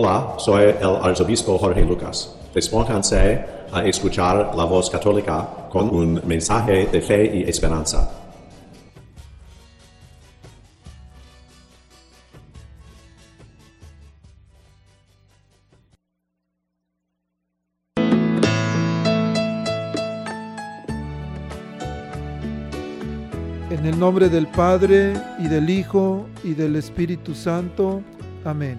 Hola, soy el arzobispo Jorge Lucas. Despónganse a escuchar la voz católica con un mensaje de fe y esperanza. En el nombre del Padre y del Hijo y del Espíritu Santo. Amén.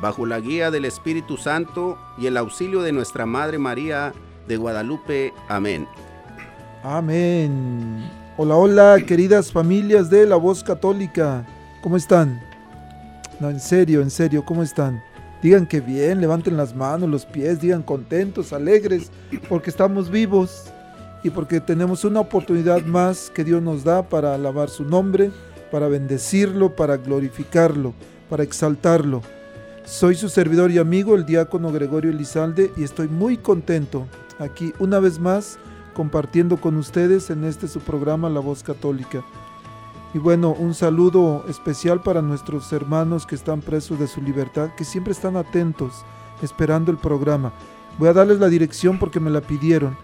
bajo la guía del Espíritu Santo y el auxilio de nuestra Madre María de Guadalupe. Amén. Amén. Hola, hola, queridas familias de la voz católica. ¿Cómo están? No, en serio, en serio, ¿cómo están? Digan que bien, levanten las manos, los pies, digan contentos, alegres, porque estamos vivos y porque tenemos una oportunidad más que Dios nos da para alabar su nombre, para bendecirlo, para glorificarlo, para exaltarlo. Soy su servidor y amigo, el diácono Gregorio Elizalde, y estoy muy contento aquí una vez más compartiendo con ustedes en este su programa La Voz Católica. Y bueno, un saludo especial para nuestros hermanos que están presos de su libertad, que siempre están atentos, esperando el programa. Voy a darles la dirección porque me la pidieron,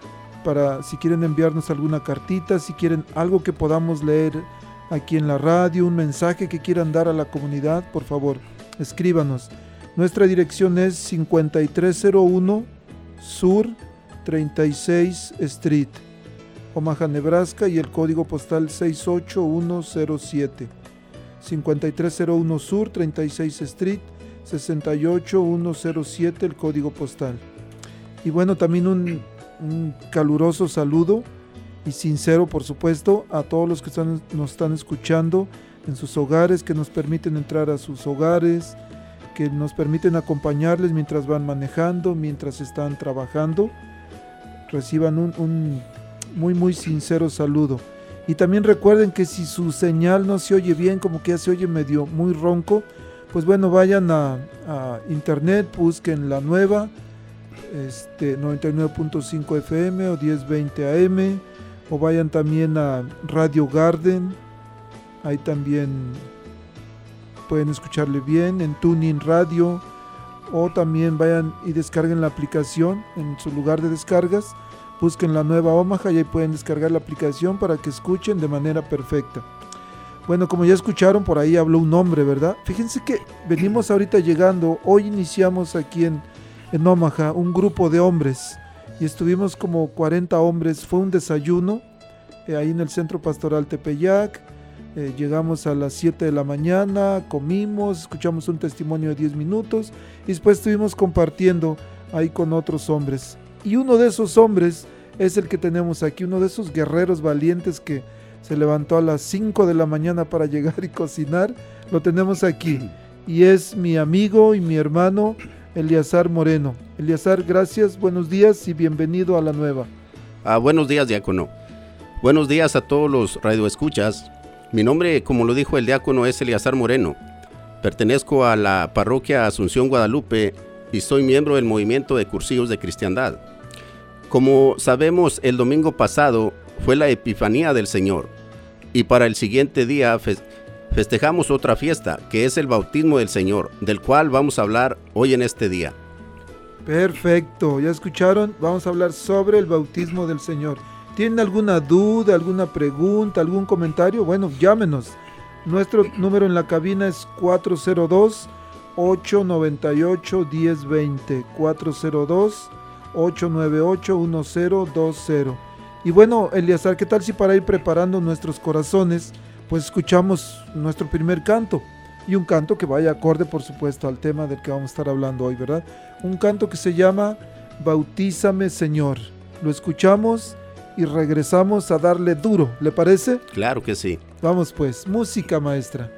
para si quieren enviarnos alguna cartita, si quieren algo que podamos leer aquí en la radio, un mensaje que quieran dar a la comunidad, por favor, escríbanos. Nuestra dirección es 5301 Sur 36 Street, Omaha, Nebraska y el código postal 68107. 5301 Sur 36 Street 68107 el código postal. Y bueno, también un, caluroso saludo y sincero, por supuesto, a todos los que están, nos están escuchando en sus hogares, que nos permiten entrar a sus hogares, que nos permiten acompañarles mientras van manejando, mientras están trabajando. Reciban un, muy, muy sincero saludo. Y también recuerden que si su señal no se oye bien, como que ya se oye medio muy ronco, pues bueno, vayan a, a internet, busquen la nueva, este 99.5 FM o 1020 AM, o vayan también a Radio Garden, ahí también pueden escucharle bien en Tuning Radio, o también vayan y descarguen la aplicación en su lugar de descargas busquen la nueva Omaha y ahí pueden descargar la aplicación para que escuchen de manera perfecta. Bueno, como ya escucharon, por ahí habló un hombre, ¿verdad? Fíjense que venimos ahorita llegando, hoy iniciamos aquí en, en Omaha un grupo de hombres y estuvimos como 40 hombres, fue un desayuno eh, ahí en el Centro Pastoral Tepeyac, eh, llegamos a las 7 de la mañana, comimos, escuchamos un testimonio de 10 minutos y después estuvimos compartiendo ahí con otros hombres. Y uno de esos hombres es el que tenemos aquí, uno de esos guerreros valientes que se levantó a las 5 de la mañana para llegar y cocinar. Lo tenemos aquí. Y es mi amigo y mi hermano Eliazar Moreno. Eliazar, gracias, buenos días y bienvenido a la nueva. Ah, buenos días, diácono. Buenos días a todos los radioescuchas. Mi nombre, como lo dijo el diácono, es Eliazar Moreno. Pertenezco a la parroquia Asunción Guadalupe y soy miembro del movimiento de cursillos de cristiandad. Como sabemos, el domingo pasado fue la Epifanía del Señor y para el siguiente día fe- festejamos otra fiesta, que es el bautismo del Señor, del cual vamos a hablar hoy en este día. Perfecto, ya escucharon, vamos a hablar sobre el bautismo del Señor. ¿Tienen alguna duda, alguna pregunta, algún comentario? Bueno, llámenos. Nuestro número en la cabina es 402-898-1020. 402-898-1020. Y bueno, Eliazar, ¿qué tal si para ir preparando nuestros corazones, pues escuchamos nuestro primer canto? Y un canto que vaya acorde, por supuesto, al tema del que vamos a estar hablando hoy, ¿verdad? Un canto que se llama Bautízame Señor. Lo escuchamos y regresamos a darle duro, ¿le parece? Claro que sí. Vamos pues, música maestra.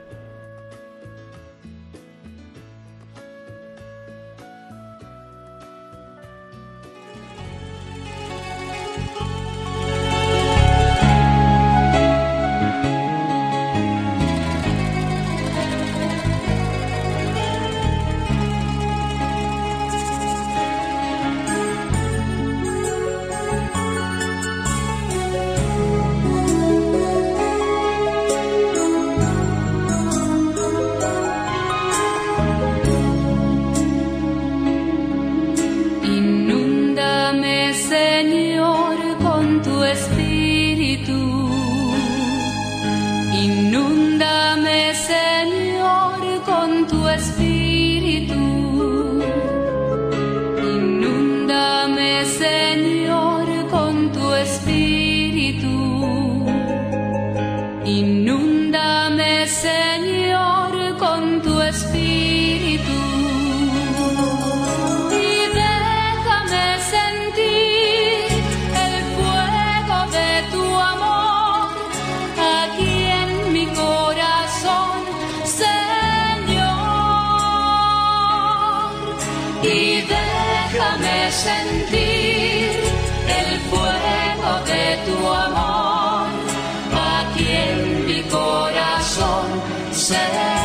Corazón,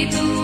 espíritu.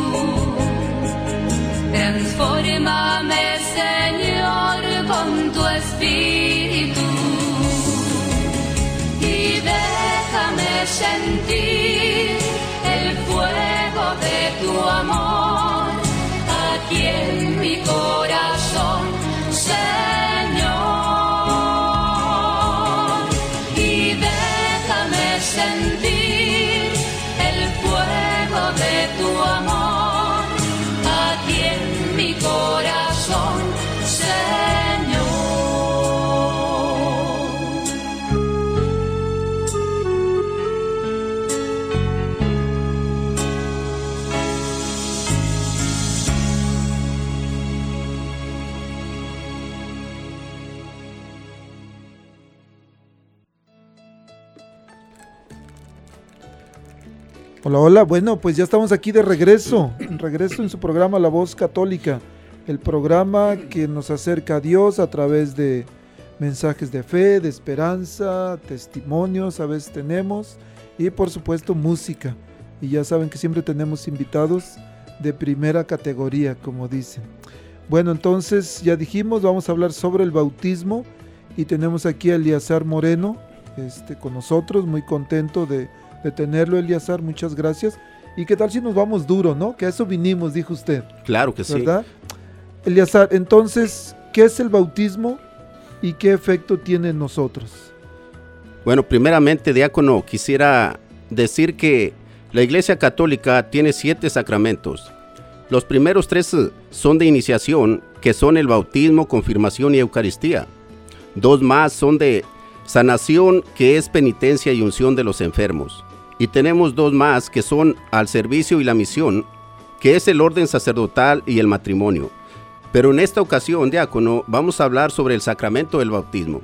Hola, hola. Bueno, pues ya estamos aquí de regreso. Regreso en su programa La Voz Católica. El programa que nos acerca a Dios a través de mensajes de fe, de esperanza, testimonios, a veces tenemos. Y por supuesto música. Y ya saben que siempre tenemos invitados de primera categoría, como dicen. Bueno, entonces ya dijimos, vamos a hablar sobre el bautismo. Y tenemos aquí a Moreno este, con nosotros, muy contento de de tenerlo, Eliazar, muchas gracias. ¿Y qué tal si nos vamos duro, no? Que a eso vinimos, dijo usted. Claro que sí. ¿Verdad? Eliazar, entonces, ¿qué es el bautismo y qué efecto tiene en nosotros? Bueno, primeramente, diácono, quisiera decir que la Iglesia Católica tiene siete sacramentos. Los primeros tres son de iniciación, que son el bautismo, confirmación y Eucaristía. Dos más son de sanación, que es penitencia y unción de los enfermos. Y tenemos dos más que son al servicio y la misión, que es el orden sacerdotal y el matrimonio. Pero en esta ocasión, diácono, vamos a hablar sobre el sacramento del bautismo.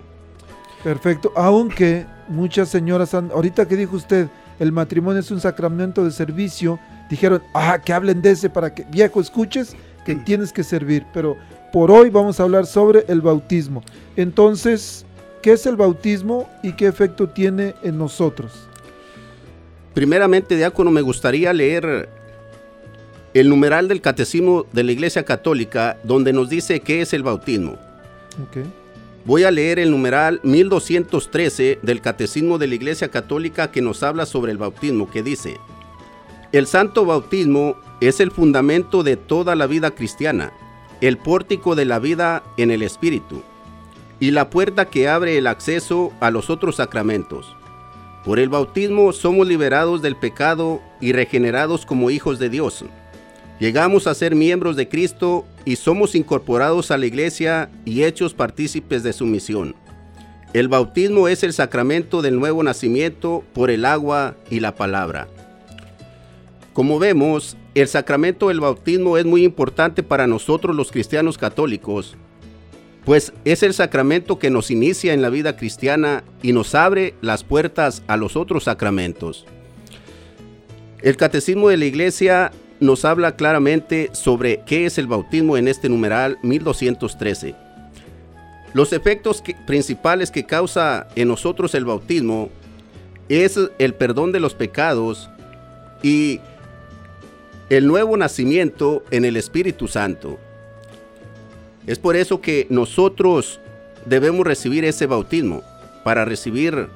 Perfecto, aunque muchas señoras han, ahorita que dijo usted, el matrimonio es un sacramento de servicio, dijeron, ah, que hablen de ese para que, viejo, escuches que tienes que servir. Pero por hoy vamos a hablar sobre el bautismo. Entonces, ¿qué es el bautismo y qué efecto tiene en nosotros? Primeramente, diácono, me gustaría leer el numeral del catecismo de la Iglesia Católica, donde nos dice qué es el bautismo. Okay. Voy a leer el numeral 1213 del catecismo de la Iglesia Católica que nos habla sobre el bautismo, que dice, el santo bautismo es el fundamento de toda la vida cristiana, el pórtico de la vida en el Espíritu y la puerta que abre el acceso a los otros sacramentos. Por el bautismo somos liberados del pecado y regenerados como hijos de Dios. Llegamos a ser miembros de Cristo y somos incorporados a la iglesia y hechos partícipes de su misión. El bautismo es el sacramento del nuevo nacimiento por el agua y la palabra. Como vemos, el sacramento del bautismo es muy importante para nosotros los cristianos católicos pues es el sacramento que nos inicia en la vida cristiana y nos abre las puertas a los otros sacramentos. El catecismo de la iglesia nos habla claramente sobre qué es el bautismo en este numeral 1213. Los efectos principales que causa en nosotros el bautismo es el perdón de los pecados y el nuevo nacimiento en el Espíritu Santo. Es por eso que nosotros debemos recibir ese bautismo, para recibir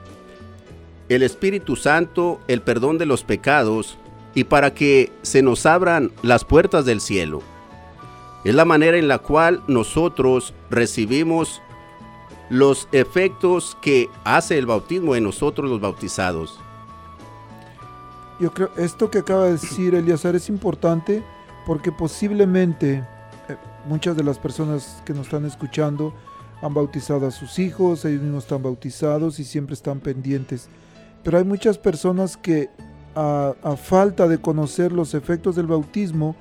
el Espíritu Santo, el perdón de los pecados y para que se nos abran las puertas del cielo. Es la manera en la cual nosotros recibimos los efectos que hace el bautismo en nosotros los bautizados. Yo creo esto que acaba de decir Eliazar es importante porque posiblemente muchas de las personas que nos están escuchando han bautizado a sus hijos, ellos mismos están bautizados y siempre están pendientes. Pero hay muchas personas que a, falta de conocer los efectos del bautismo,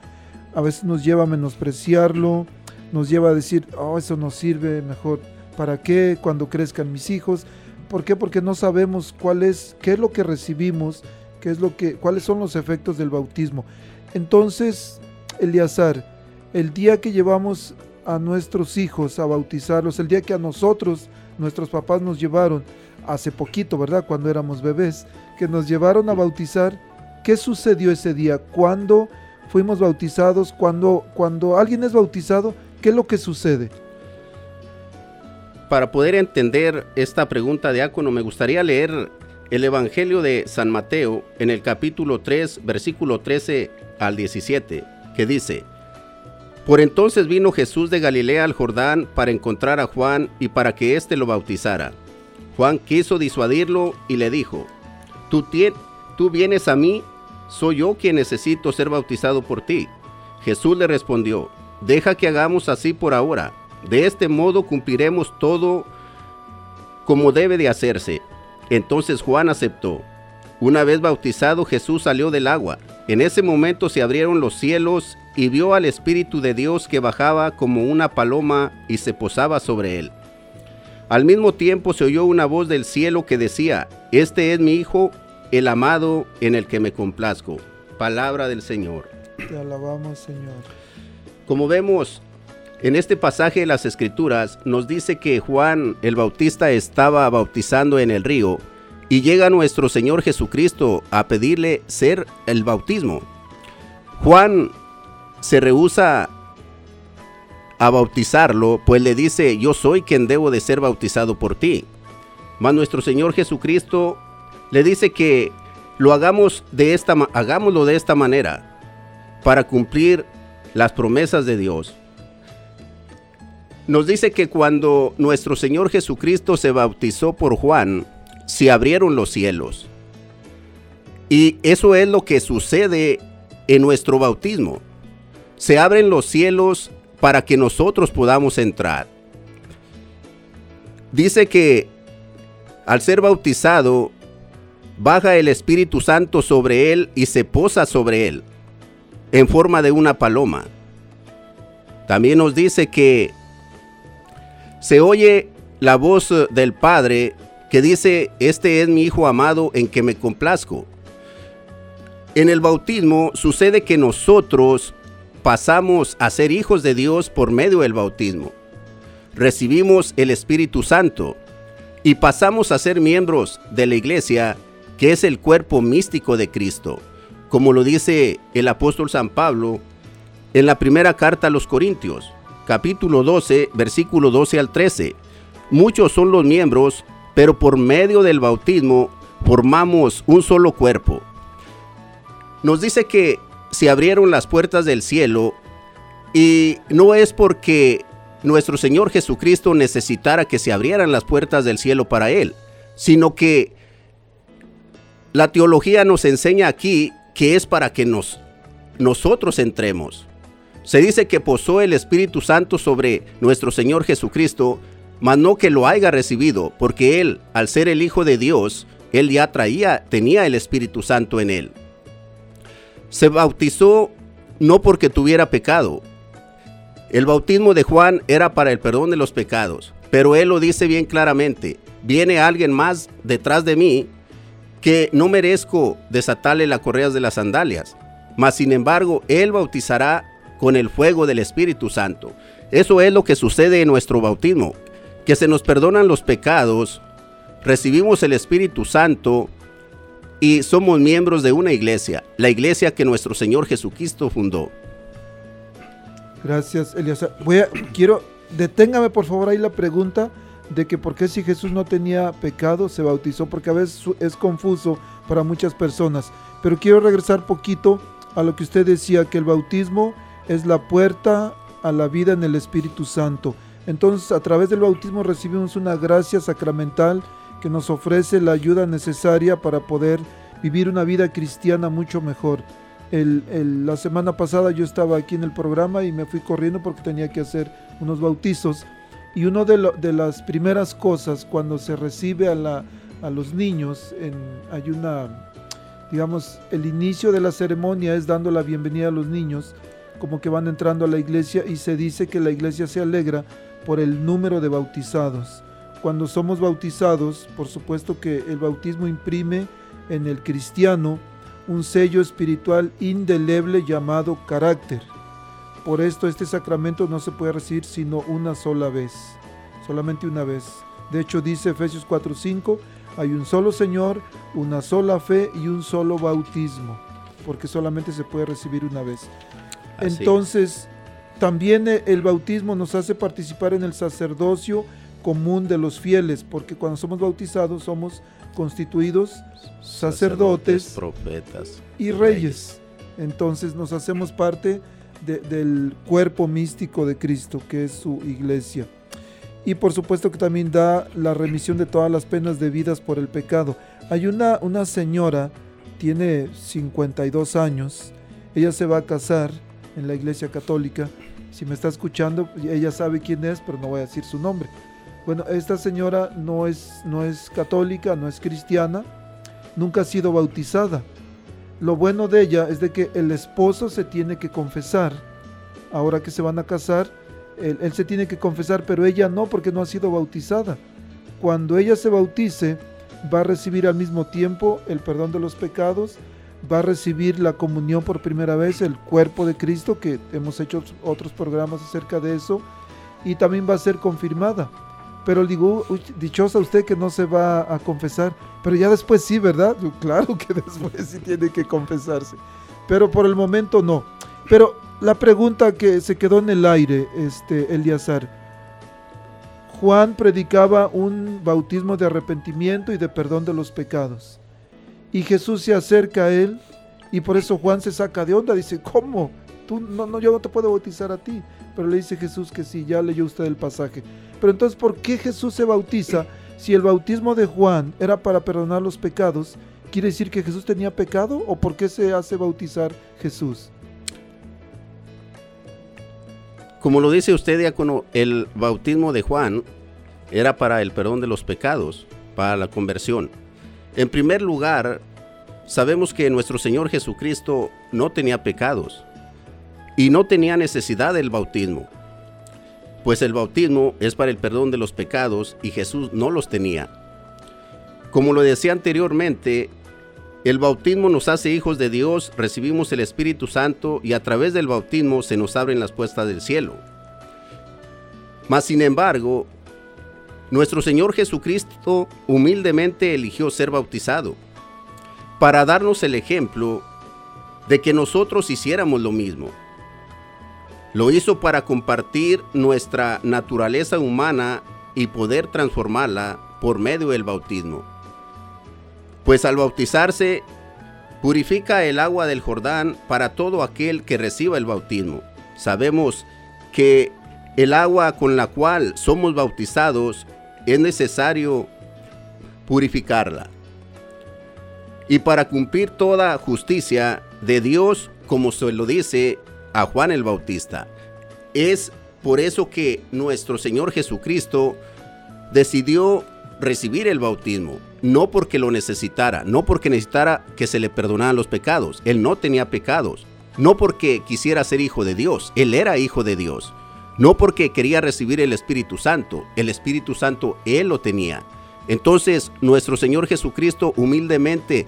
a veces nos lleva a menospreciarlo, nos lleva a decir, oh, eso no sirve, mejor, ¿para qué cuando crezcan mis hijos? ¿Por qué? Porque no sabemos cuál es, qué es lo que recibimos, qué es lo que, cuáles son los efectos del bautismo. Entonces, Eliazar, el día que llevamos a nuestros hijos a bautizarlos, el día que a nosotros, nuestros papás nos llevaron, hace poquito, ¿verdad? Cuando éramos bebés, que nos llevaron a bautizar, ¿qué sucedió ese día? ¿Cuándo fuimos bautizados? Cuando, cuando alguien es bautizado, ¿qué es lo que sucede? Para poder entender esta pregunta, diácono, me gustaría leer el Evangelio de San Mateo en el capítulo 3, versículo 13 al 17, que dice, por entonces vino Jesús de Galilea al Jordán para encontrar a Juan y para que éste lo bautizara. Juan quiso disuadirlo y le dijo, tú, tú vienes a mí, soy yo quien necesito ser bautizado por ti. Jesús le respondió, deja que hagamos así por ahora. De este modo cumpliremos todo como debe de hacerse. Entonces Juan aceptó. Una vez bautizado Jesús salió del agua. En ese momento se abrieron los cielos y vio al Espíritu de Dios que bajaba como una paloma y se posaba sobre él. Al mismo tiempo se oyó una voz del cielo que decía, Este es mi Hijo el amado en el que me complazco. Palabra del Señor. Te alabamos, Señor. Como vemos en este pasaje de las Escrituras, nos dice que Juan el Bautista estaba bautizando en el río y llega nuestro Señor Jesucristo a pedirle ser el bautismo. Juan se rehúsa a bautizarlo, pues le dice, yo soy quien debo de ser bautizado por ti. Mas nuestro Señor Jesucristo le dice que lo hagamos de esta, hagámoslo de esta manera para cumplir las promesas de Dios. Nos dice que cuando nuestro Señor Jesucristo se bautizó por Juan, se abrieron los cielos. Y eso es lo que sucede en nuestro bautismo. Se abren los cielos para que nosotros podamos entrar. Dice que al ser bautizado, baja el Espíritu Santo sobre él y se posa sobre él en forma de una paloma. También nos dice que se oye la voz del Padre que dice, este es mi Hijo amado en que me complazco. En el bautismo sucede que nosotros pasamos a ser hijos de Dios por medio del bautismo. Recibimos el Espíritu Santo y pasamos a ser miembros de la iglesia que es el cuerpo místico de Cristo, como lo dice el apóstol San Pablo en la primera carta a los Corintios, capítulo 12, versículo 12 al 13. Muchos son los miembros, pero por medio del bautismo formamos un solo cuerpo. Nos dice que se abrieron las puertas del cielo y no es porque nuestro Señor Jesucristo necesitara que se abrieran las puertas del cielo para Él, sino que la teología nos enseña aquí que es para que nos, nosotros entremos. Se dice que posó el Espíritu Santo sobre nuestro Señor Jesucristo, mas no que lo haya recibido, porque Él, al ser el Hijo de Dios, Él ya traía, tenía el Espíritu Santo en Él. Se bautizó no porque tuviera pecado. El bautismo de Juan era para el perdón de los pecados, pero Él lo dice bien claramente, viene alguien más detrás de mí que no merezco desatarle las correas de las sandalias, mas sin embargo Él bautizará con el fuego del Espíritu Santo. Eso es lo que sucede en nuestro bautismo, que se nos perdonan los pecados, recibimos el Espíritu Santo y somos miembros de una iglesia, la iglesia que nuestro Señor Jesucristo fundó. Gracias, Eliasa. Voy a, quiero, deténgame por favor ahí la pregunta de que por qué si Jesús no tenía pecado se bautizó, porque a veces es confuso para muchas personas. Pero quiero regresar poquito a lo que usted decía, que el bautismo es la puerta a la vida en el Espíritu Santo. Entonces, a través del bautismo recibimos una gracia sacramental que nos ofrece la ayuda necesaria para poder vivir una vida cristiana mucho mejor. La semana pasada yo estaba aquí en el programa y me fui corriendo porque tenía que hacer unos bautizos. Y una de, las primeras cosas cuando se recibe a los niños, en, hay una, digamos, el inicio de la ceremonia es dando la bienvenida a los niños, como que van entrando a la iglesia y se dice que la iglesia se alegra por el número de bautizados. Cuando somos bautizados, por supuesto que el bautismo imprime en el cristiano un sello espiritual indeleble llamado carácter. Por esto este sacramento no se puede recibir sino una sola vez, solamente una vez. De hecho dice Efesios 4:5, hay un solo Señor, una sola fe y un solo bautismo, porque solamente se puede recibir una vez. Así. Entonces, también eh, el bautismo nos hace participar en el sacerdocio común de los fieles, porque cuando somos bautizados somos constituidos sacerdotes profetas y reyes. Entonces nos hacemos parte de- del cuerpo místico de Cristo, que es su iglesia. Y por supuesto que también da la remisión de todas las penas debidas por el pecado. Hay una, una señora, tiene 52 años, ella se va a casar en la iglesia católica. Si me está escuchando, ella sabe quién es, pero no voy a decir su nombre. Bueno, esta señora no es, no es católica, no es cristiana, nunca ha sido bautizada. Lo bueno de ella es de que el esposo se tiene que confesar. Ahora que se van a casar, él, él se tiene que confesar, pero ella no porque no ha sido bautizada. Cuando ella se bautice, va a recibir al mismo tiempo el perdón de los pecados, va a recibir la comunión por primera vez, el cuerpo de Cristo, que hemos hecho otros programas acerca de eso, y también va a ser confirmada. Pero digo, dichosa usted que no se va a confesar, pero ya después sí, ¿verdad? Claro que después sí tiene que confesarse, pero por el momento no. Pero la pregunta que se quedó en el aire, este Eliazar, Juan predicaba un bautismo de arrepentimiento y de perdón de los pecados. Y Jesús se acerca a él y por eso Juan se saca de onda, dice, ¿cómo? Tú, no, no, yo no te puedo bautizar a ti. Pero le dice Jesús que sí, ya leyó usted el pasaje. Pero entonces, ¿por qué Jesús se bautiza si el bautismo de Juan era para perdonar los pecados? ¿Quiere decir que Jesús tenía pecado o por qué se hace bautizar Jesús? Como lo dice usted, diácono, el bautismo de Juan era para el perdón de los pecados, para la conversión. En primer lugar, sabemos que nuestro Señor Jesucristo no tenía pecados y no tenía necesidad del bautismo, pues el bautismo es para el perdón de los pecados y Jesús no los tenía. Como lo decía anteriormente, el bautismo nos hace hijos de Dios, recibimos el Espíritu Santo y a través del bautismo se nos abren las puertas del cielo. Mas sin embargo, nuestro Señor Jesucristo humildemente eligió ser bautizado para darnos el ejemplo de que nosotros hiciéramos lo mismo. Lo hizo para compartir nuestra naturaleza humana y poder transformarla por medio del bautismo. Pues al bautizarse, purifica el agua del Jordán para todo aquel que reciba el bautismo. Sabemos que el agua con la cual somos bautizados es necesario purificarla. Y para cumplir toda justicia de Dios, como se lo dice a Juan el Bautista, es por eso que nuestro Señor Jesucristo decidió recibir el bautismo, no porque lo necesitara, no porque necesitara que se le perdonaran los pecados, él no tenía pecados, no porque quisiera ser hijo de Dios, él era hijo de Dios, no porque quería recibir el Espíritu Santo, el Espíritu Santo él lo tenía. Entonces nuestro Señor Jesucristo humildemente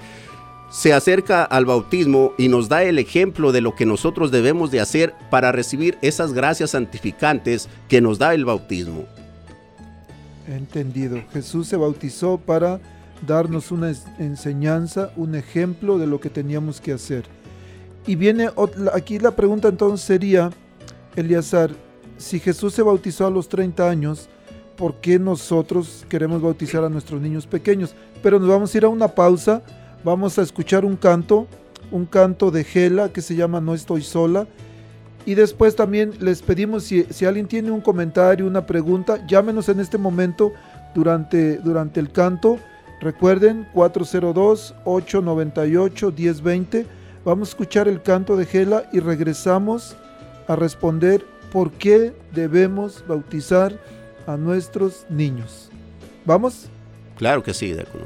se acerca al bautismo y nos da el ejemplo de lo que nosotros debemos de hacer para recibir esas gracias santificantes que nos da el bautismo. Entendido. Jesús se bautizó para darnos una enseñanza, un ejemplo de lo que teníamos que hacer. Y viene aquí la pregunta entonces sería, Eliazar, si Jesús se bautizó a los 30 años, ¿por qué nosotros queremos bautizar a nuestros niños pequeños? Pero nos vamos a ir a una pausa, vamos a escuchar un canto, un canto de Gela que se llama No estoy sola. Y después también les pedimos si, si alguien tiene un comentario, una pregunta, llámenos en este momento durante, durante el canto. Recuerden 402-898-1020. Vamos a escuchar el canto de Gela y regresamos a responder por qué debemos bautizar a nuestros niños. ¿Vamos? Claro que sí, Diácono.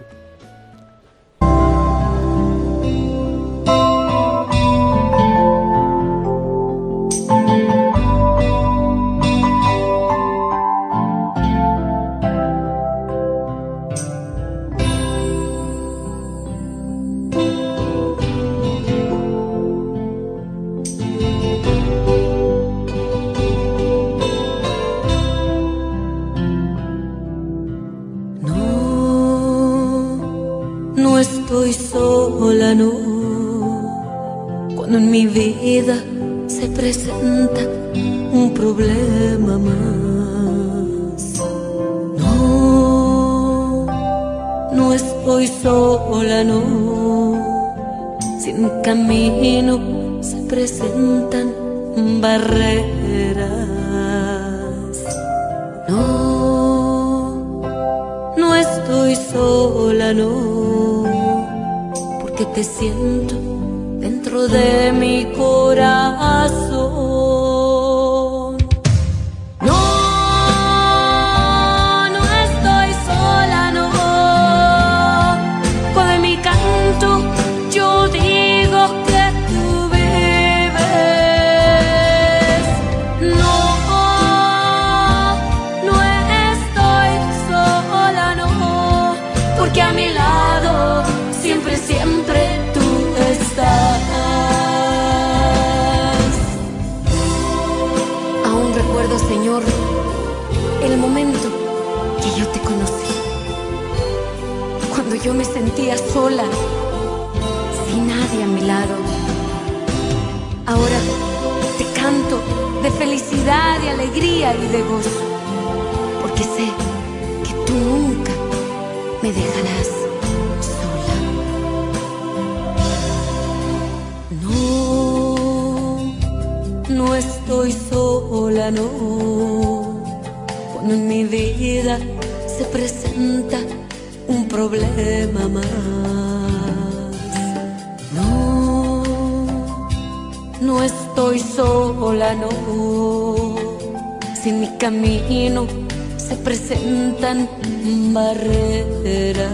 Cuando en mi vida se presenta un problema más. No, no estoy sola, no. Si mi camino se presentan barreras.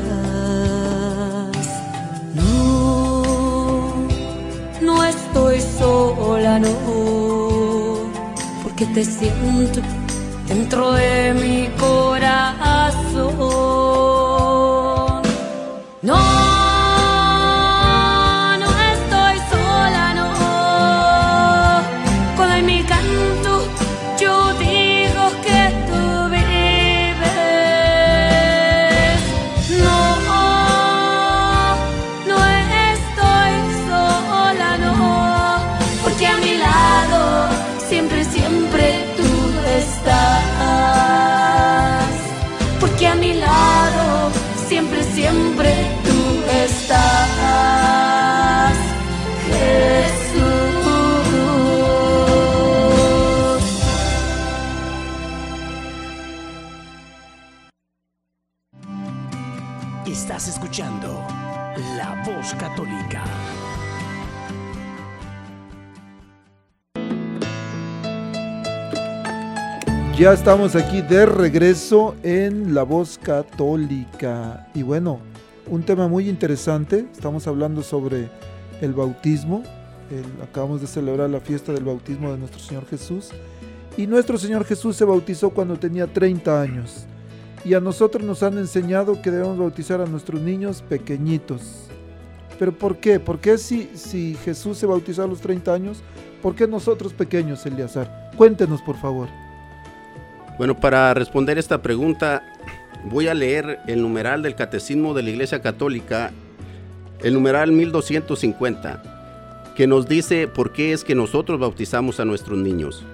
No, no estoy sola, no. Porque te siento dentro de mi corazón. Ya estamos aquí de regreso en La Voz Católica. Y bueno, un tema muy interesante. Estamos hablando sobre el bautismo. El- acabamos de celebrar la fiesta del bautismo de nuestro Señor Jesús. Y nuestro Señor Jesús se bautizó cuando tenía 30 años. Y a nosotros nos han enseñado que debemos bautizar a nuestros niños pequeñitos. ¿Pero por qué? ¿Por qué si, si Jesús se bautizó a los 30 años? ¿Por qué nosotros pequeños, Eliazar? Cuéntenos, por favor. Bueno, para responder esta pregunta, voy a leer el numeral del Catecismo de la Iglesia Católica, el numeral 1250, que nos dice por qué es que nosotros bautizamos a nuestros niños.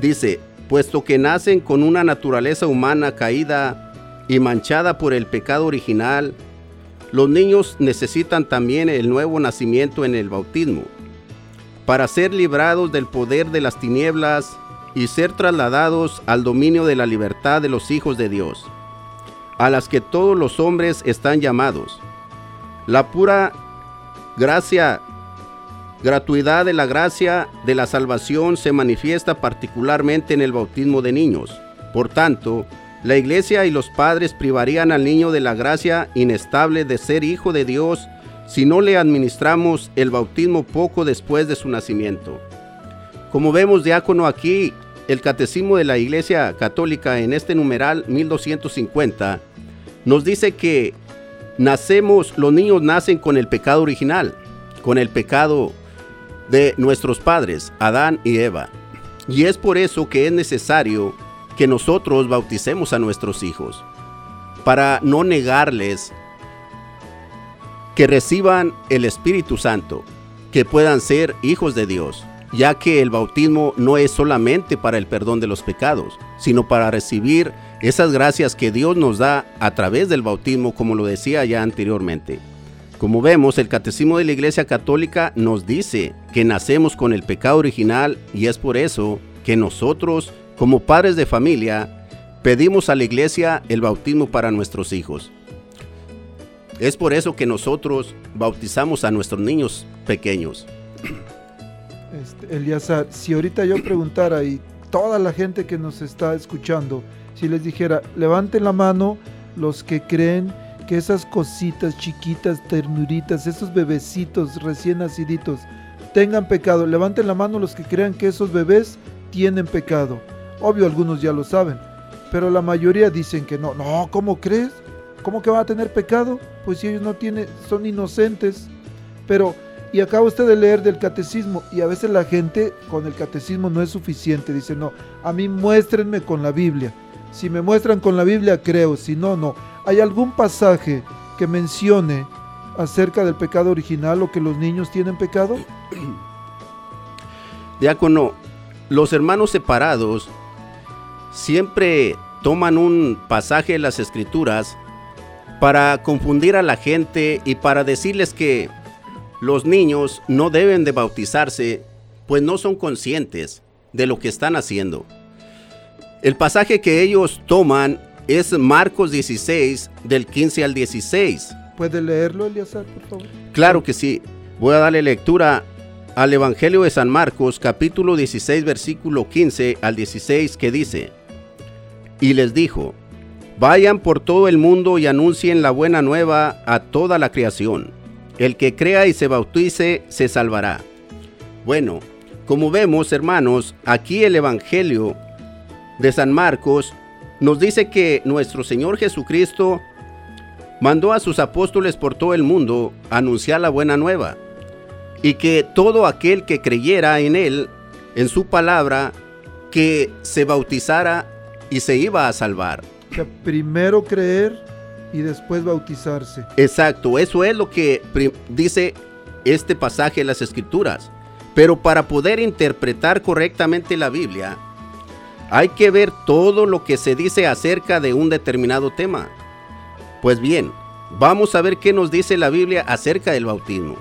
Dice, puesto que nacen con una naturaleza humana caída y manchada por el pecado original, los niños necesitan también el nuevo nacimiento en el bautismo, para ser librados del poder de las tinieblas y ser trasladados al dominio de la libertad de los hijos de Dios, a las que todos los hombres están llamados. La pura gracia, gratuidad de la gracia de la salvación se manifiesta particularmente en el bautismo de niños. Por tanto, la iglesia y los padres privarían al niño de la gracia inestable de ser hijo de Dios si no le administramos el bautismo poco después de su nacimiento. Como vemos, diácono, aquí el catecismo de la Iglesia Católica en este numeral 1250 nos dice que nacemos, los niños nacen con el pecado original, con el pecado de nuestros padres, Adán y Eva. Y es por eso que es necesario que nosotros bauticemos a nuestros hijos, para no negarles que reciban el Espíritu Santo, que puedan ser hijos de Dios, ya que el bautismo no es solamente para el perdón de los pecados, sino para recibir esas gracias que Dios nos da a través del bautismo, como lo decía ya anteriormente. Como vemos, el Catecismo de la Iglesia Católica nos dice que nacemos con el pecado original y es por eso que nosotros, como padres de familia, pedimos a la Iglesia el bautismo para nuestros hijos. Es por eso que nosotros bautizamos a nuestros niños pequeños. Este, si ahorita yo preguntara y toda la gente que nos está escuchando, si les dijera, levanten la mano los que creen que esas cositas chiquitas, ternuritas, esos bebecitos recién naciditos tengan pecado, levanten la mano los que crean que esos bebés tienen pecado. Obvio, algunos ya lo saben, pero la mayoría dicen que no. No, ¿cómo crees? ¿Cómo que van a tener pecado? Pues si ellos no tienen, son inocentes. Pero Y acaba usted de leer del catecismo y a veces la gente con el catecismo no es suficiente. Dice, no, a mí muéstrenme con la Biblia. Si me muestran con la Biblia, creo. Si no, no. ¿Hay algún pasaje que mencione acerca del pecado original o que los niños tienen pecado? Diácono, los hermanos separados siempre toman un pasaje de las escrituras para confundir a la gente y para decirles que los niños no deben de bautizarse, pues no son conscientes de lo que están haciendo. El pasaje que ellos toman es Marcos 16, del 15 al 16. ¿Puede leerlo, Eliazar, por favor? Claro que sí. Voy a darle lectura al Evangelio de San Marcos, capítulo 16, versículo 15 al 16, que dice, y les dijo, vayan por todo el mundo y anuncien la buena nueva a toda la creación. El que crea y se bautice se salvará. Bueno, como vemos, hermanos, aquí el Evangelio de San Marcos nos dice que nuestro Señor Jesucristo mandó a sus apóstoles por todo el mundo anunciar la buena nueva y que todo aquel que creyera en Él, en su palabra, que se bautizara y se iba a salvar. primero creer y después bautizarse. Exacto, eso es lo que dice este pasaje de las escrituras. Pero para poder interpretar correctamente la Biblia, hay que ver todo lo que se dice acerca de un determinado tema. Pues bien, vamos a ver qué nos dice la Biblia acerca del bautismo.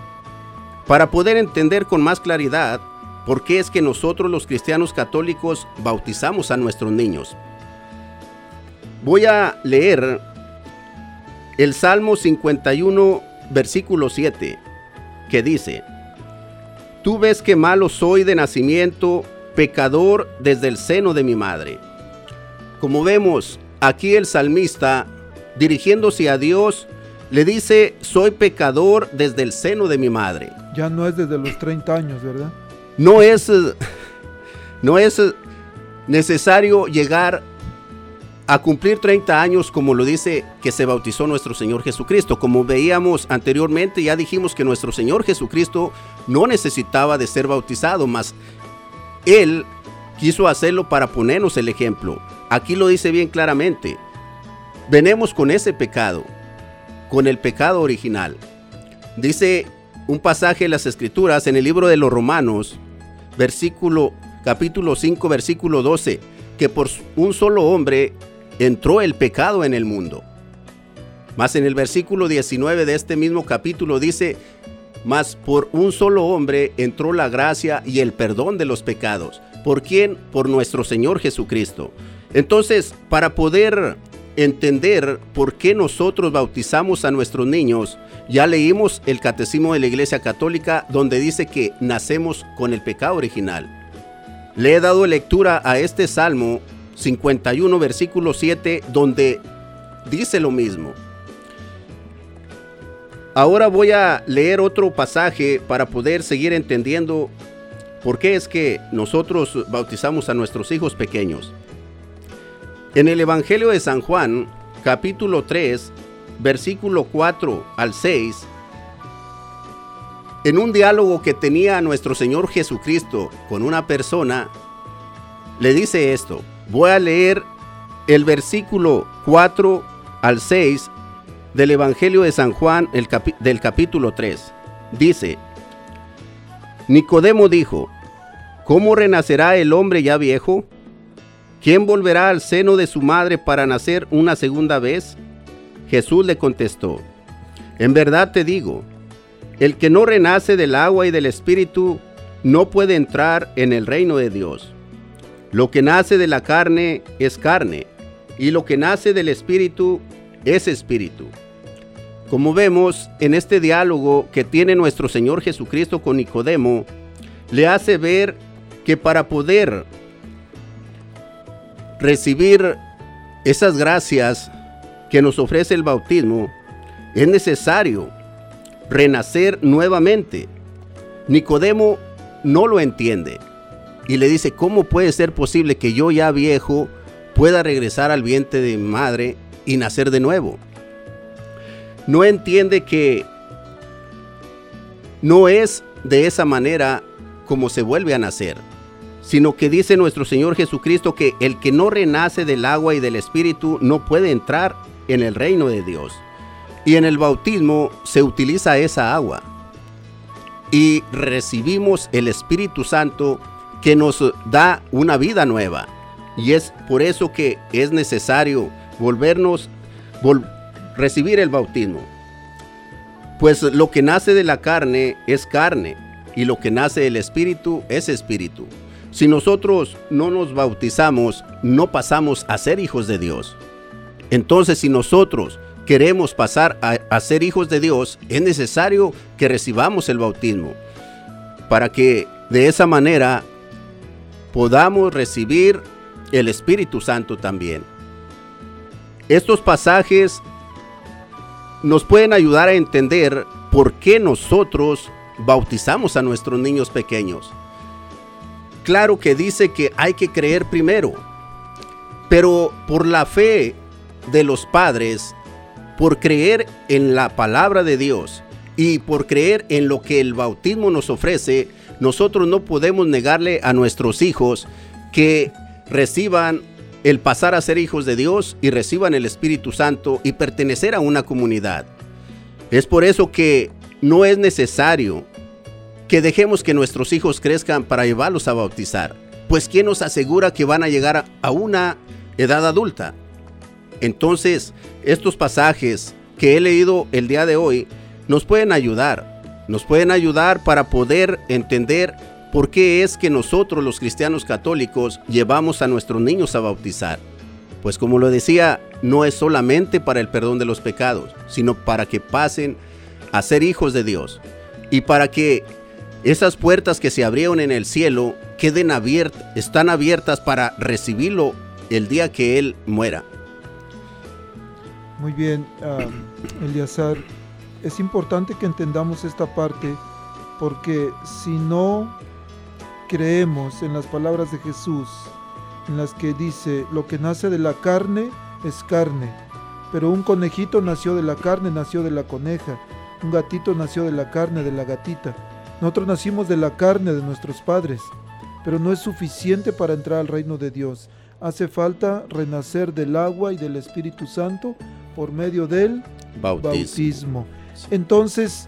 Para poder entender con más claridad por qué es que nosotros los cristianos católicos bautizamos a nuestros niños. Voy a leer el Salmo 51, versículo 7, que dice, Tú ves que malo soy de nacimiento, pecador desde el seno de mi madre. Como vemos, aquí el salmista, dirigiéndose a Dios, le dice, soy pecador desde el seno de mi madre. Ya no es desde los 30 años, ¿verdad? No es, no es necesario llegar a cumplir 30 años, como lo dice que se bautizó nuestro Señor Jesucristo. Como veíamos anteriormente, ya dijimos que nuestro Señor Jesucristo no necesitaba de ser bautizado, mas Él quiso hacerlo para ponernos el ejemplo. Aquí lo dice bien claramente. Venemos con ese pecado, con el pecado original. Dice un pasaje de las Escrituras en el libro de los Romanos, versículo capítulo 5, versículo 12, que por un solo hombre entró el pecado en el mundo. Mas en el versículo 19 de este mismo capítulo dice, mas por un solo hombre entró la gracia y el perdón de los pecados. ¿Por quién? Por nuestro Señor Jesucristo. Entonces, para poder entender por qué nosotros bautizamos a nuestros niños, ya leímos el Catecismo de la Iglesia Católica donde dice que nacemos con el pecado original. Le he dado lectura a este salmo 51, versículo 7, donde dice lo mismo. Ahora voy a leer otro pasaje para poder seguir entendiendo por qué es que nosotros bautizamos a nuestros hijos pequeños. En el Evangelio de San Juan, capítulo 3, versículo 4 al 6, en un diálogo que tenía nuestro Señor Jesucristo con una persona, le dice esto, Voy a leer el versículo 4 al 6 del Evangelio de San Juan el del capítulo 3. Dice, Nicodemo dijo, ¿cómo renacerá el hombre ya viejo? ¿Quién volverá al seno de su madre para nacer una segunda vez? Jesús le contestó, en verdad te digo, el que no renace del agua y del espíritu no puede entrar en el reino de Dios. Lo que nace de la carne es carne, y lo que nace del espíritu es espíritu. Como vemos en este diálogo que tiene nuestro Señor Jesucristo con Nicodemo, le hace ver que para poder recibir esas gracias que nos ofrece el bautismo, es necesario renacer nuevamente. Nicodemo no lo entiende y le dice, ¿cómo puede ser posible que yo ya viejo pueda regresar al vientre de mi madre y nacer de nuevo? No entiende que no es de esa manera como se vuelve a nacer, sino que dice nuestro Señor Jesucristo que el que no renace del agua y del Espíritu no puede entrar en el reino de Dios. Y en el bautismo se utiliza esa agua. Y recibimos el Espíritu Santo que nos da una vida nueva. Y es por eso que es necesario volvernos, recibir el bautismo. Pues lo que nace de la carne es carne y lo que nace del espíritu es espíritu. Si nosotros no nos bautizamos, no pasamos a ser hijos de Dios. Entonces, si nosotros queremos pasar a, ser hijos de Dios, es necesario que recibamos el bautismo para que de esa manera podamos recibir el Espíritu Santo también. Estos pasajes nos pueden ayudar a entender por qué nosotros bautizamos a nuestros niños pequeños. Claro que dice que hay que creer primero, pero por la fe de los padres, por creer en la palabra de Dios y por creer en lo que el bautismo nos ofrece, nosotros no podemos negarle a nuestros hijos que reciban el pasar a ser hijos de Dios y reciban el Espíritu Santo y pertenecer a una comunidad. Es por eso que no es necesario que dejemos que nuestros hijos crezcan para llevarlos a bautizar, pues ¿quién nos asegura que van a llegar a una edad adulta? Entonces, estos pasajes que he leído el día de hoy nos pueden ayudar, nos pueden ayudar para poder entender ¿Por qué es que nosotros los cristianos católicos llevamos a nuestros niños a bautizar? Pues como lo decía, no es solamente para el perdón de los pecados, sino para que pasen a ser hijos de Dios y para que esas puertas que se abrieron en el cielo queden abiertas, están abiertas para recibirlo el día que Él muera. Muy bien, um, Eliazar, es importante que entendamos esta parte porque si no creemos en las palabras de Jesús, en las que dice, lo que nace de la carne es carne, pero un conejito nació de la carne, nació de la coneja, un gatito nació de la carne, de la gatita. Nosotros nacimos de la carne de nuestros padres, pero no es suficiente para entrar al reino de Dios. Hace falta renacer del agua y del Espíritu Santo por medio del bautismo. Entonces,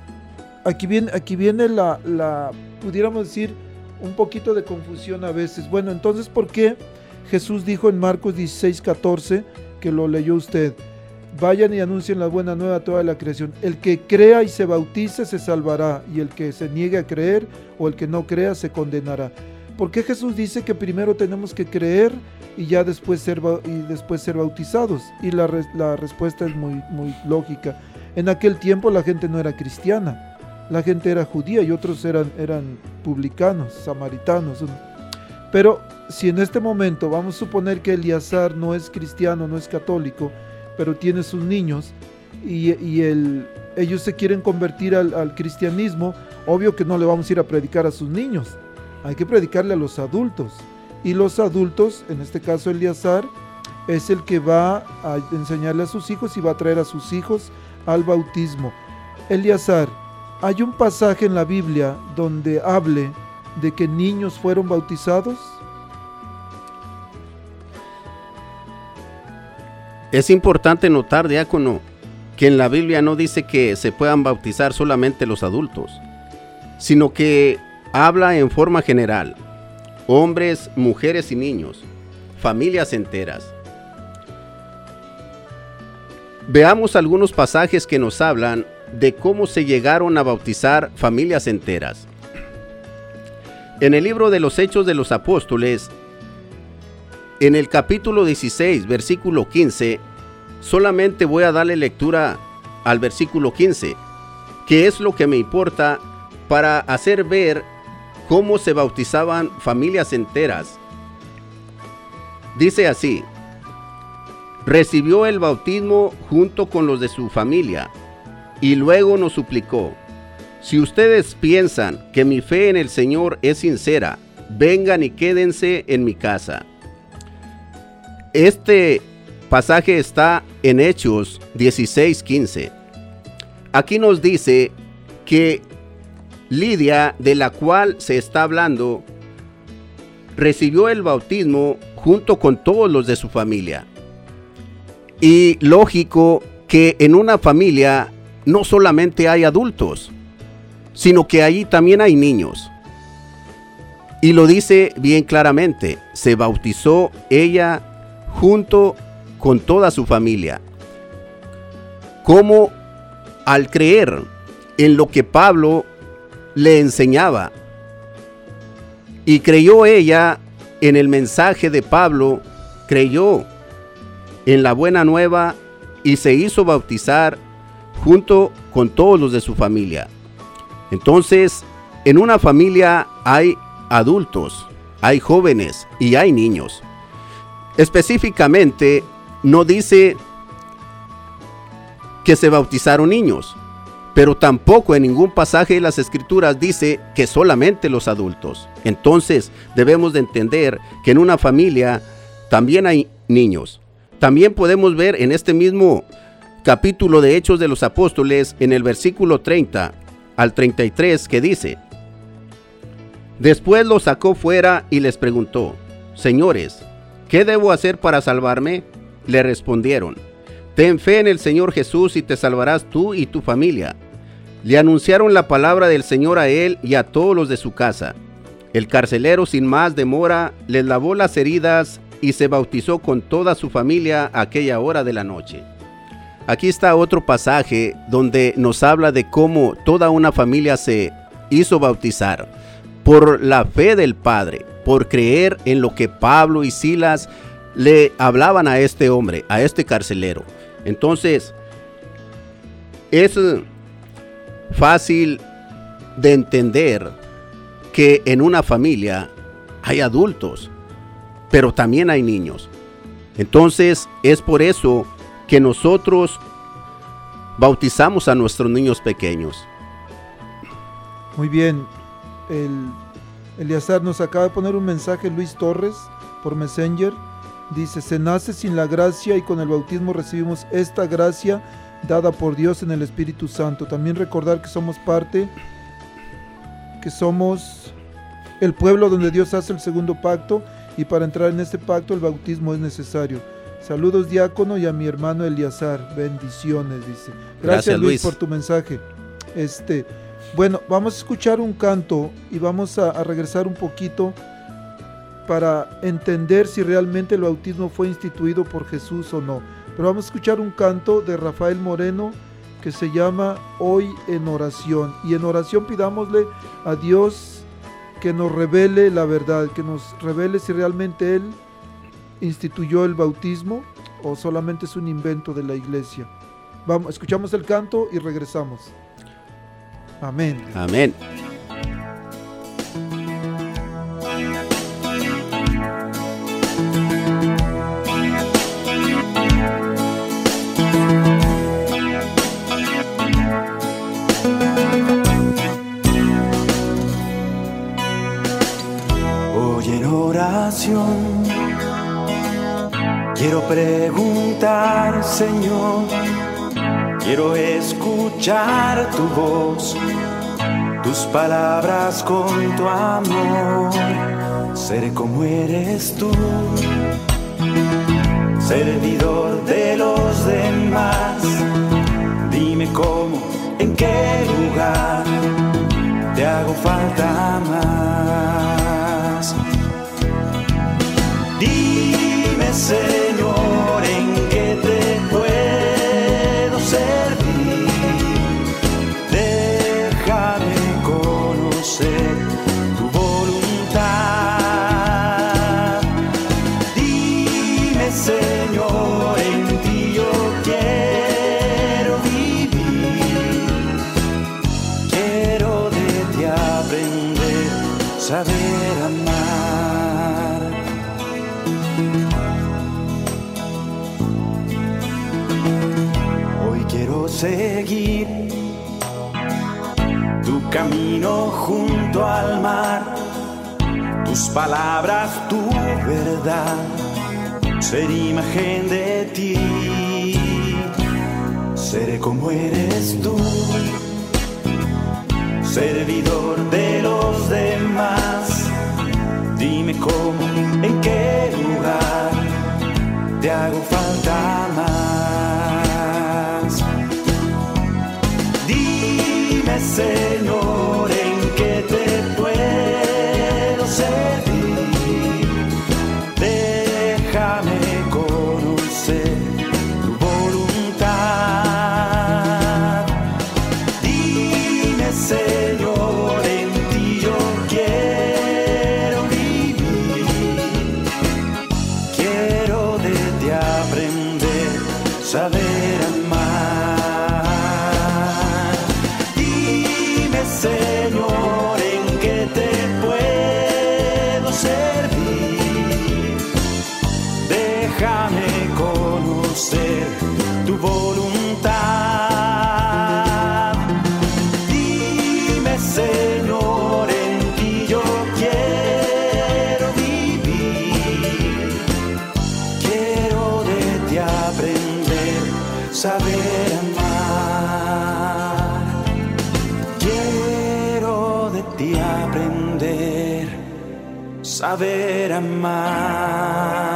aquí viene, aquí viene la, pudiéramos decir, un poquito de confusión a veces. Bueno, entonces, ¿por qué Jesús dijo en Marcos 16, 14, que lo leyó usted? Vayan y anuncien la buena nueva a toda la creación. El que crea y se bautice se salvará, y el que se niegue a creer o el que no crea se condenará. ¿Por qué Jesús dice que primero tenemos que creer y ya después ser, y después ser bautizados? Y la, la respuesta es muy, muy lógica. En aquel tiempo la gente no era cristiana la gente era judía y otros eran, eran publicanos, samaritanos. Pero si en este momento vamos a suponer que Eliazar no es cristiano, no es católico, pero tiene sus niños y, ellos se quieren convertir al, al, cristianismo, obvio que no le vamos a ir a predicar a sus niños, hay que predicarle a los adultos. Y los adultos, en este caso Eliazar, es el que va a enseñarle a sus hijos y va a traer a sus hijos al bautismo. Eliazar, ¿Hay un pasaje en la Biblia donde hable de que niños fueron bautizados? Es importante notar, diácono, que en la Biblia no dice que se puedan bautizar solamente los adultos, sino que habla en forma general, hombres, mujeres y niños, familias enteras. Veamos algunos pasajes que nos hablan de cómo se llegaron a bautizar familias enteras. En el libro de los Hechos de los Apóstoles, en el capítulo 16, versículo 15, solamente voy a darle lectura al versículo 15, que es lo que me importa para hacer ver cómo se bautizaban familias enteras. Dice así, recibió el bautismo junto con los de su familia y luego nos suplicó, si ustedes piensan que mi fe en el Señor es sincera, vengan y quédense en mi casa. Este pasaje está en Hechos 16:15. Aquí nos dice que Lidia, de la cual se está hablando, recibió el bautismo junto con todos los de su familia. Y lógico que en una familia no solamente hay adultos, sino que ahí también hay niños. Y lo dice bien claramente, se bautizó ella junto con toda su familia. Como al creer en lo que Pablo le enseñaba, y creyó ella en el mensaje de Pablo, creyó en la buena nueva y se hizo bautizar junto con todos los de su familia. Entonces, en una familia hay adultos, hay jóvenes y hay niños. Específicamente, no dice que se bautizaron niños, pero tampoco en ningún pasaje de las escrituras dice que solamente los adultos. Entonces debemos de entender que en una familia también hay niños. También podemos ver en este mismo capítulo de Hechos de los Apóstoles, en el versículo 30 al 33, que dice, Después los sacó fuera y les preguntó, Señores, ¿qué debo hacer para salvarme? Le respondieron, Ten fe en el Señor Jesús y te salvarás tú y tu familia. Le anunciaron la palabra del Señor a él y a todos los de su casa. El carcelero sin más demora les lavó las heridas y se bautizó con toda su familia aquella hora de la noche. Aquí está otro pasaje donde nos habla de cómo toda una familia se hizo bautizar por la fe del Padre, por creer en lo que Pablo y Silas le hablaban a este hombre, a este carcelero. Entonces, es fácil de entender que en una familia hay adultos, pero también hay niños. Entonces es por eso que nosotros bautizamos a nuestros niños pequeños. Muy bien. El Eliazar nos acaba de poner un mensaje Luis Torres por Messenger. Dice, se nace sin la gracia y con el bautismo recibimos esta gracia dada por Dios en el Espíritu Santo. También recordar que somos parte, que somos el pueblo donde Dios hace el segundo pacto y para entrar en este pacto el bautismo es necesario. Saludos diácono y a mi hermano Eliazar. Bendiciones, dice. Gracias, Luis, por tu mensaje. Este, bueno, vamos a escuchar un canto y vamos a, a regresar un poquito para entender si realmente el bautismo fue instituido por Jesús o no. Pero vamos a escuchar un canto de Rafael Moreno que se llama Hoy en oración. Y en oración pidámosle a Dios que nos revele la verdad, que nos revele si realmente Él instituyó el bautismo o solamente es un invento de la iglesia. Vamos, escuchamos el canto y regresamos. Amén. Amén. Quiero preguntar, Señor, quiero escuchar tu voz, tus palabras con tu amor. Seré como eres tú, servidor de los demás. Dime cómo, en qué lugar te hago falta más. Señor, saber amar.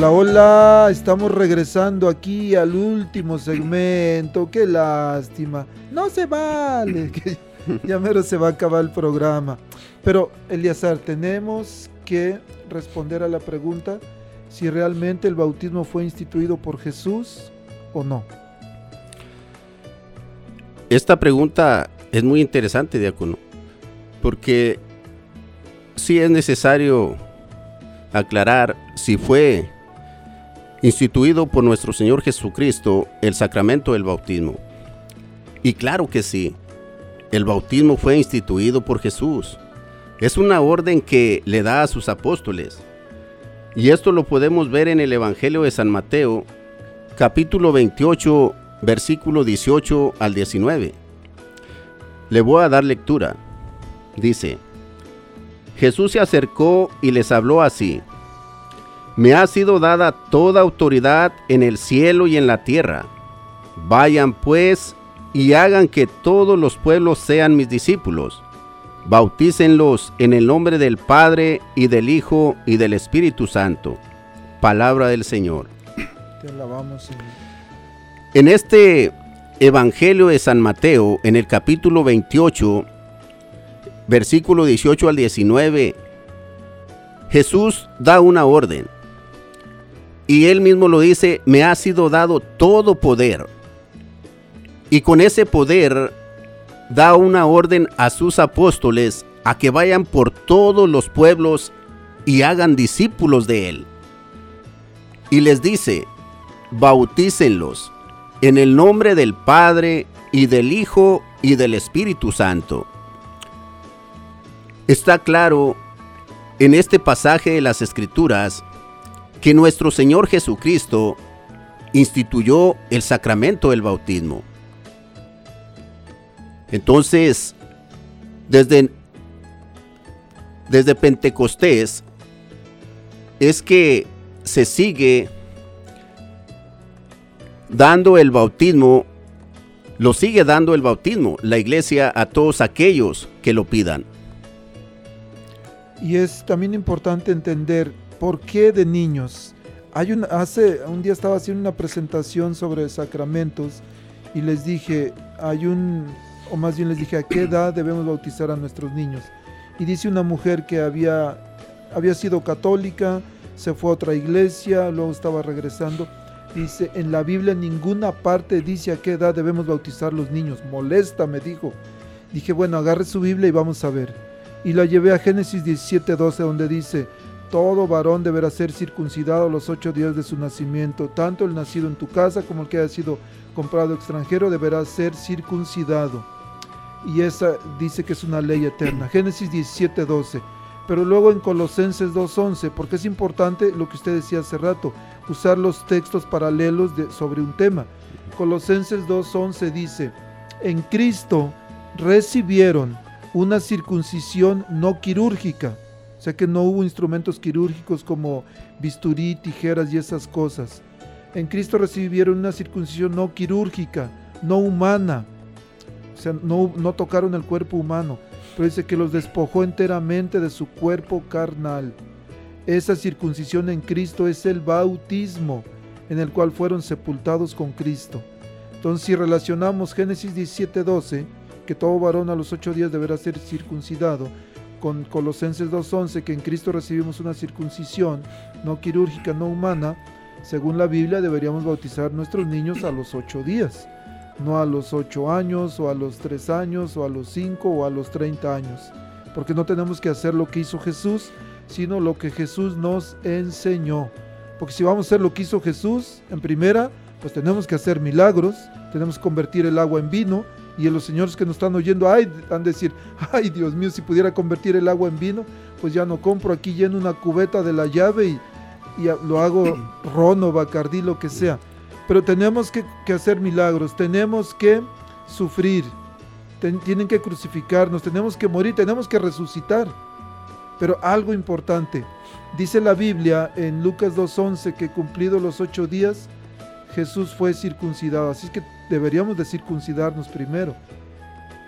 Hola, hola, estamos regresando aquí al último segmento, qué lástima, no se vale, que ya mero se va a acabar el programa. Pero, Eliazar, tenemos que responder a la pregunta si realmente el bautismo fue instituido por Jesús o no. Esta pregunta es muy interesante, diácono, porque sí es necesario aclarar si fue instituido por nuestro Señor Jesucristo el sacramento del bautismo. Y claro que sí, el bautismo fue instituido por Jesús. Es una orden que le da a sus apóstoles. Y esto lo podemos ver en el Evangelio de San Mateo, capítulo 28, versículo 18 al 19. Le voy a dar lectura. Dice, Jesús se acercó y les habló así. Me ha sido dada toda autoridad en el cielo y en la tierra. Vayan pues y hagan que todos los pueblos sean mis discípulos. Bautícenlos en el nombre del Padre y del Hijo y del Espíritu Santo. Palabra del Señor. Te alabamos, Señor. En este Evangelio de San Mateo, en el capítulo 28, versículo 18 al 19, Jesús da una orden. Y él mismo lo dice, me ha sido dado todo poder. Y con ese poder da una orden a sus apóstoles a que vayan por todos los pueblos y hagan discípulos de él. Y les dice, bautícenlos en el nombre del Padre y del Hijo y del Espíritu Santo. Está claro en este pasaje de las Escrituras que nuestro Señor Jesucristo instituyó el sacramento del bautismo. Entonces, desde, desde Pentecostés es que se sigue dando el bautismo, lo sigue dando el bautismo la iglesia a todos aquellos que lo pidan. Y es también importante entender por qué de niños. Hay un, hace un día estaba haciendo una presentación sobre sacramentos y les dije, hay un, o más bien les dije, ¿a qué edad debemos bautizar a nuestros niños? Y dice una mujer que había, había sido católica, se fue a otra iglesia, luego estaba regresando. Dice, en la Biblia ninguna parte dice a qué edad debemos bautizar los niños. Molesta, me dijo. Dije, bueno, agarre su Biblia y vamos a ver. Y la llevé a Génesis 17:12, donde dice, todo varón deberá ser circuncidado los ocho días de su nacimiento, tanto el nacido en tu casa como el que haya sido comprado extranjero deberá ser circuncidado. Y esa dice que es una ley eterna. Génesis 17:12. Pero luego en Colosenses 2.11, porque es importante lo que usted decía hace rato, usar los textos paralelos de, sobre un tema. Colosenses 2.11 dice, en Cristo recibieron una circuncisión no quirúrgica, o sea que no hubo instrumentos quirúrgicos como bisturí, tijeras y esas cosas. En Cristo recibieron una circuncisión no quirúrgica, no humana, o sea, no, no tocaron el cuerpo humano, pero dice que los despojó enteramente de su cuerpo carnal. Esa circuncisión en Cristo es el bautismo, en el cual fueron sepultados con Cristo. Entonces, si relacionamos Génesis 17:12, que todo varón a los ocho días deberá ser circuncidado, con Colosenses 2:11, que en Cristo recibimos una circuncisión no quirúrgica, no humana, según la Biblia deberíamos bautizar nuestros niños a los ocho días, no a los ocho años o a los tres años o a los cinco o a los treinta años, porque no tenemos que hacer lo que hizo Jesús, sino lo que Jesús nos enseñó. Porque si vamos a hacer lo que hizo Jesús, en primera, pues tenemos que hacer milagros, tenemos que convertir el agua en vino, y los señores que nos están oyendo, ay, han de decir, ay Dios mío, si pudiera convertir el agua en vino, pues ya no compro aquí lleno una cubeta de la llave y, y lo hago ron o bacardí, lo que sea. Pero tenemos que, que hacer milagros, tenemos que sufrir, tienen que crucificarnos, tenemos que morir, tenemos que resucitar. Pero algo importante, dice la Biblia en Lucas 2.11 que cumplido los ocho días, Jesús fue circuncidado. Así que deberíamos de circuncidarnos primero.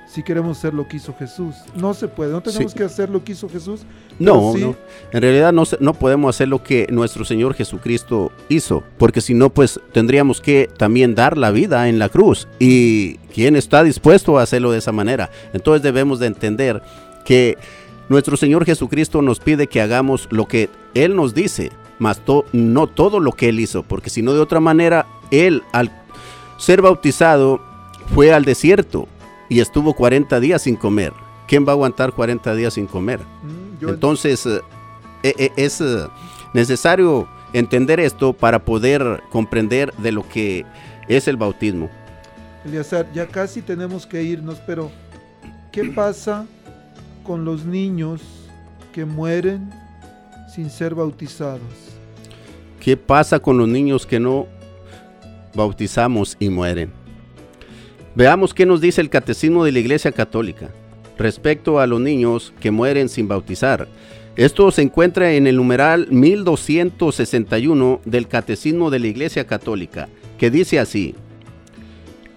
Si queremos hacer lo que hizo Jesús. No se puede, no tenemos que hacer lo que hizo Jesús. No, no, en realidad no, no podemos hacer lo que nuestro Señor Jesucristo hizo, porque si no, pues tendríamos que también dar la vida en la cruz. ¿Y quién está dispuesto a hacerlo de esa manera? Entonces debemos de entender que nuestro Señor Jesucristo nos pide que hagamos lo que Él nos dice, mas no todo lo que Él hizo, porque si no de otra manera, Él al ser bautizado fue al desierto y estuvo 40 días sin comer. ¿Quién va a aguantar 40 días sin comer? Mm, Entonces, eh, eh, eh, es necesario entender esto para poder comprender de lo que es el bautismo. Eliazar, ya casi tenemos que irnos, pero ¿qué pasa con los niños que mueren sin ser bautizados? ¿Qué pasa con los niños que no bautizamos y mueren? Veamos qué nos dice el Catecismo de la Iglesia Católica respecto a los niños que mueren sin bautizar. Esto se encuentra en el numeral 1261 del Catecismo de la Iglesia Católica, que dice así,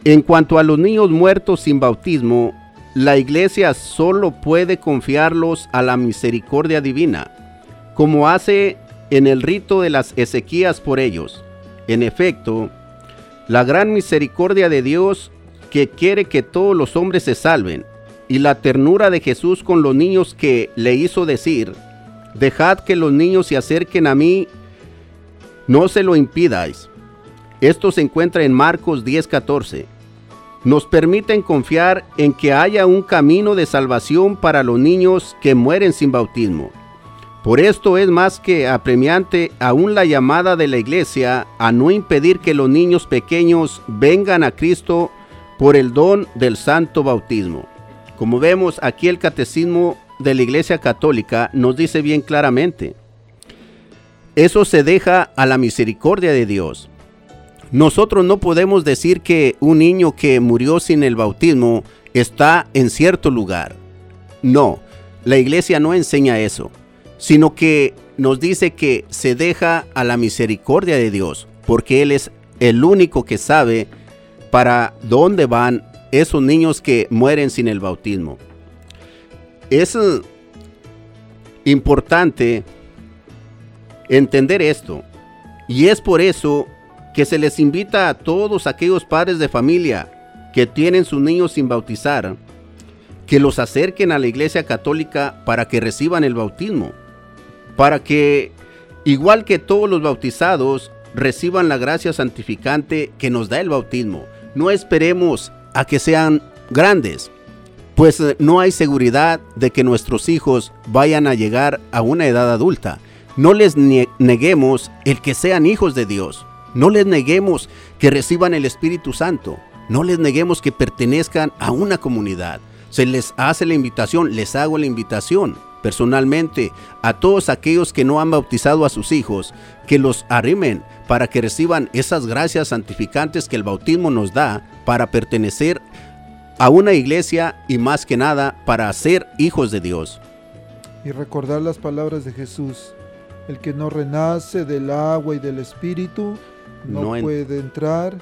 en cuanto a los niños muertos sin bautismo, la Iglesia solo puede confiarlos a la misericordia divina, como hace en el rito de las Ezequías por ellos. En efecto, la gran misericordia de Dios que quiere que todos los hombres se salven, y la ternura de Jesús con los niños que le hizo decir, dejad que los niños se acerquen a mí, no se lo impidáis. Esto se encuentra en Marcos 10:14. Nos permiten confiar en que haya un camino de salvación para los niños que mueren sin bautismo. Por esto es más que apremiante aún la llamada de la iglesia a no impedir que los niños pequeños vengan a Cristo por el don del santo bautismo. Como vemos aquí el catecismo de la iglesia católica nos dice bien claramente, eso se deja a la misericordia de Dios. Nosotros no podemos decir que un niño que murió sin el bautismo está en cierto lugar. No, la iglesia no enseña eso sino que nos dice que se deja a la misericordia de Dios, porque Él es el único que sabe para dónde van esos niños que mueren sin el bautismo. Es eh, importante entender esto, y es por eso que se les invita a todos aquellos padres de familia que tienen sus niños sin bautizar, que los acerquen a la iglesia católica para que reciban el bautismo para que, igual que todos los bautizados, reciban la gracia santificante que nos da el bautismo. No esperemos a que sean grandes, pues eh, no hay seguridad de que nuestros hijos vayan a llegar a una edad adulta. No les neguemos el que sean hijos de Dios. No les neguemos que reciban el Espíritu Santo. No les neguemos que pertenezcan a una comunidad. Se les hace la invitación, les hago la invitación personalmente a todos aquellos que no han bautizado a sus hijos, que los arrimen para que reciban esas gracias santificantes que el bautismo nos da para pertenecer a una iglesia y más que nada para ser hijos de Dios. Y recordar las palabras de Jesús. El que no renace del agua y del espíritu no, No en- puede entrar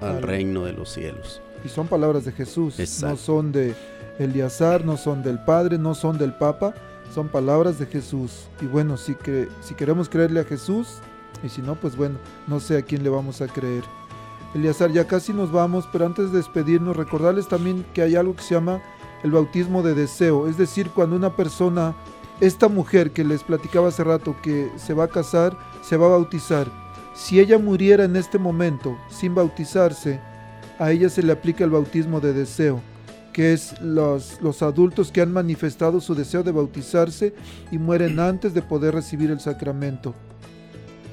Al Al- reino de los cielos. Y son palabras de Jesús, Exacto. no son de Eleazar, no son del Padre, no son del Papa, son palabras de Jesús. Y bueno, si, si queremos creerle a Jesús, y si no, pues bueno, no sé a quién le vamos a creer. Eleazar, ya casi nos vamos, pero antes de despedirnos, recordarles también que hay algo que se llama el bautismo de deseo, es decir, cuando una persona, esta mujer que les platicaba hace rato, que se va a casar, se va a bautizar, si ella muriera en este momento sin bautizarse, a ella se le aplica el bautismo de deseo, que es los, los adultos que han manifestado su deseo de bautizarse y mueren antes de poder recibir el sacramento.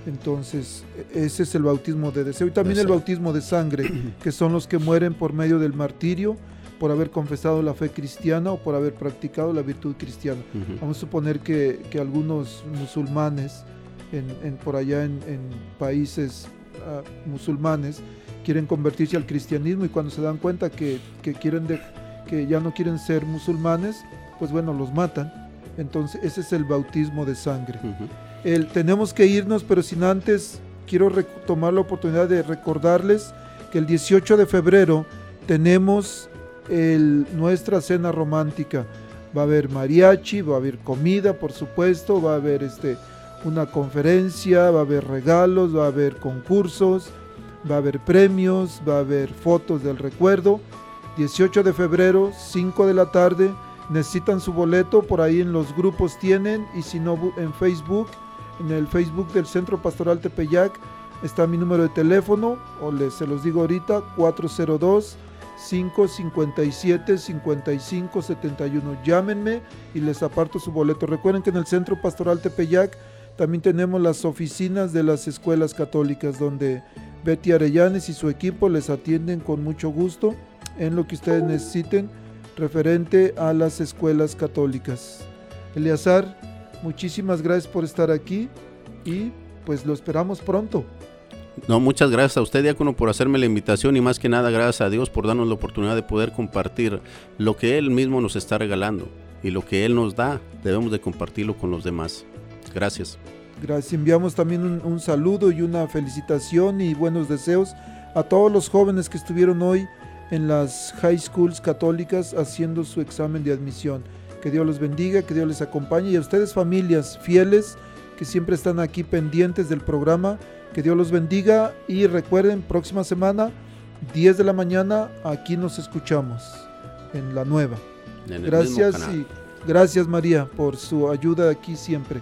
Entonces, ese es el bautismo de deseo. Y también el bautismo de sangre, que son los que mueren por medio del martirio, por haber confesado la fe cristiana o por haber practicado la virtud cristiana. Vamos a suponer que, que algunos musulmanes en, en- por allá en, en países ah, musulmanes quieren convertirse al cristianismo y cuando se dan cuenta que, que quieren de- que ya no quieren ser musulmanes, pues bueno, los matan. Entonces ese es el bautismo de sangre. El- tenemos que irnos, pero sin antes quiero tomar la oportunidad de recordarles que el 18 de febrero tenemos el- nuestra cena romántica. Va a haber mariachi, va a haber comida, por supuesto, va a haber este, una conferencia, va a haber regalos, va a haber concursos, va a haber premios, va a haber fotos del recuerdo. 18 de febrero, 5 de la tarde. Necesitan su boleto, por ahí en los grupos tienen, y si no, en Facebook, en el Facebook del Centro Pastoral Tepeyac, está mi número de teléfono, o les, se los digo ahorita, 402 557 55 71. Llámenme y les aparto su boleto. Recuerden que en el Centro Pastoral Tepeyac también tenemos las oficinas de las escuelas católicas, donde Betty Arellanes y su equipo les atienden con mucho gusto en lo que ustedes necesiten referente a las escuelas católicas. Eleazar, muchísimas gracias por estar aquí y pues lo esperamos pronto. No, muchas gracias a usted, diácono, por hacerme la invitación y más que nada gracias a Dios por darnos la oportunidad de poder compartir lo que Él mismo nos está regalando y lo que Él nos da, debemos de compartirlo con los demás. Gracias. Gracias. Enviamos también un, un saludo y una felicitación y buenos deseos a todos los jóvenes que estuvieron hoy en las high schools católicas haciendo su examen de admisión. Que Dios los bendiga, que Dios les acompañe y a ustedes familias fieles que siempre están aquí pendientes del programa. Que Dios los bendiga y recuerden, próxima semana, 10 de la mañana, aquí nos escuchamos en la nueva. En Gracias y gracias María por su ayuda aquí siempre.